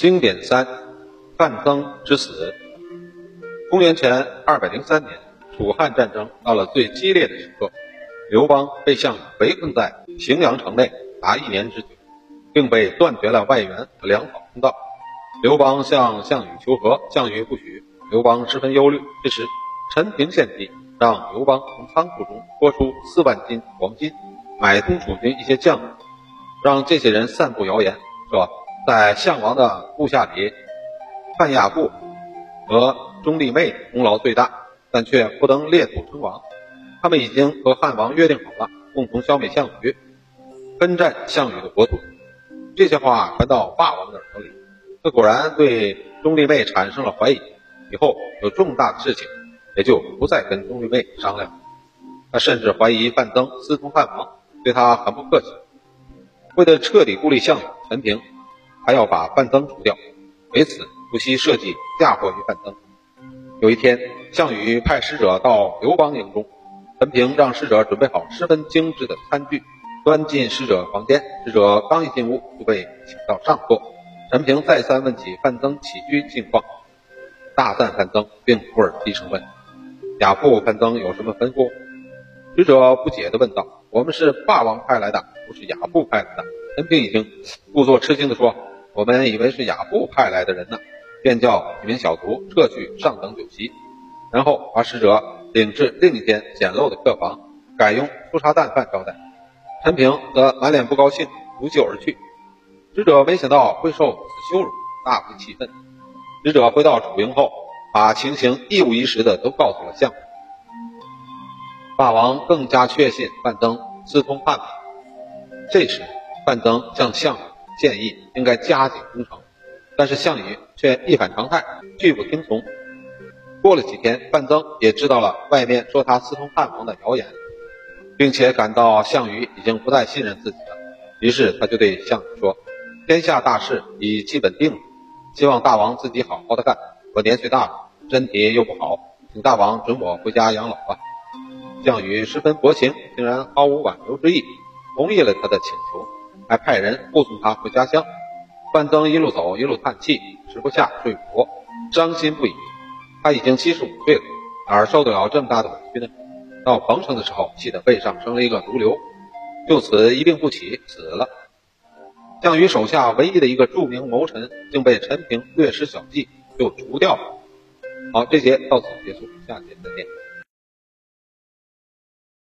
经典三，范增之死。公元前二百零三年，楚汉战争到了最激烈的时刻，刘邦被项羽围困在荥阳城内达一年之久，并被断绝了外援和粮草通道。刘邦向项羽求和，项羽不许。刘邦十分忧虑。这时，陈平献计，让刘邦从仓库中拨出四万斤黄金，买通楚军一些将领，让这些人散布谣言，说。在项王的部下里，范亚布和钟丽妹功劳最大，但却不能列土称王。他们已经和汉王约定好了，共同消灭项羽，分占项羽的国土。这些话传到霸王的耳朵里，他果然对钟丽妹产生了怀疑。以后有重大的事情，也就不再跟钟丽妹商量。他甚至怀疑范增私通汉王，对他很不客气。为了彻底孤立项羽，陈平。还要把范增除掉，为此不惜设计嫁祸于范增。有一天，项羽派使者到刘邦营中，陈平让使者准备好十分精致的餐具，端进使者房间。使者刚一进屋，就被请到上座。陈平再三问起范增起居近况，大赞范增，并忽尔低声问：“亚父范增有什么吩咐？”使者不解地问道：“我们是霸王派来的，不是亚父派来的。”陈平已经故作吃惊地说。我们以为是亚布派来的人呢，便叫几名小卒撤去上等酒席，然后把使者领至另一间简陋的客房，改用粗茶淡饭招待。陈平则满脸不高兴，拂袖而去。使者没想到会受此羞辱，大为气愤。使者回到楚营后，把情形一五一十的都告诉了项羽。霸王更加确信范增私通汉王。这时，范增向项羽。建议应该加紧攻城，但是项羽却一反常态，拒不听从。过了几天，范增也知道了外面说他私通汉王的谣言，并且感到项羽已经不再信任自己了。于是他就对项羽说：“天下大势已基本定了，希望大王自己好好的干。我年岁大了，身体又不好，请大王准我回家养老吧。”项羽十分薄情，竟然毫无挽留之意，同意了他的请求。还派人护送他回家乡。范增一路走一路叹气，吃不下睡不着，伤心不已。他已经七十五岁了，哪受得了这么大的委屈呢？到彭城的时候，气得背上生了一个毒瘤，就此一病不起，死了。项羽手下唯一的一个著名谋臣，竟被陈平略施小计就除掉了。好，这节到此结束，下节再见。